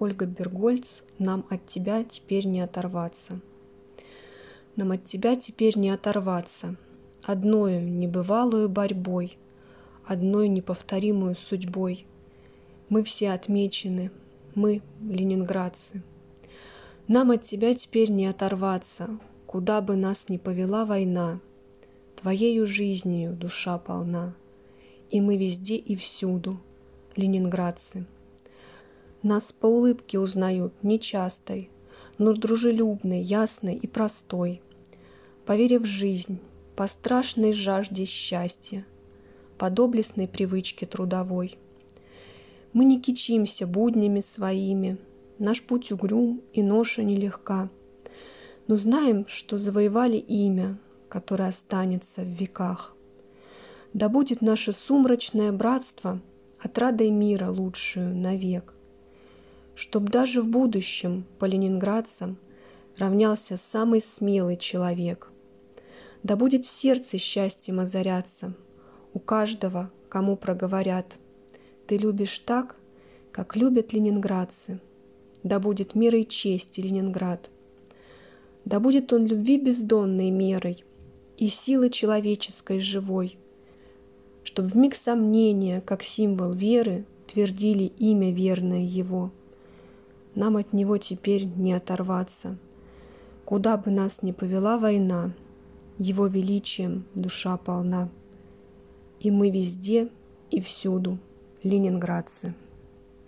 Ольга Бергольц «Нам от тебя теперь не оторваться». Нам от тебя теперь не оторваться, Одною небывалую борьбой, Одной неповторимую судьбой. Мы все отмечены, мы ленинградцы. Нам от тебя теперь не оторваться, Куда бы нас ни повела война, Твоею жизнью душа полна, И мы везде и всюду, ленинградцы. Нас по улыбке узнают нечастой, но дружелюбной, ясной и простой, Поверив в жизнь, по страшной жажде счастья, По доблестной привычке трудовой. Мы не кичимся буднями своими, Наш путь угрюм и ноша нелегка, Но знаем, что завоевали имя, Которое останется в веках. Да будет наше сумрачное братство Отрадой мира лучшую навек, Чтоб даже в будущем по ленинградцам Равнялся самый смелый человек. Да будет в сердце счастьем озаряться У каждого, кому проговорят Ты любишь так, как любят ленинградцы — да будет мерой чести Ленинград. Да будет он любви бездонной мерой и силы человеческой живой, Чтоб в миг сомнения, как символ веры, твердили имя верное его. Нам от него теперь не оторваться. Куда бы нас ни повела война, его величием душа полна. И мы везде и всюду ленинградцы.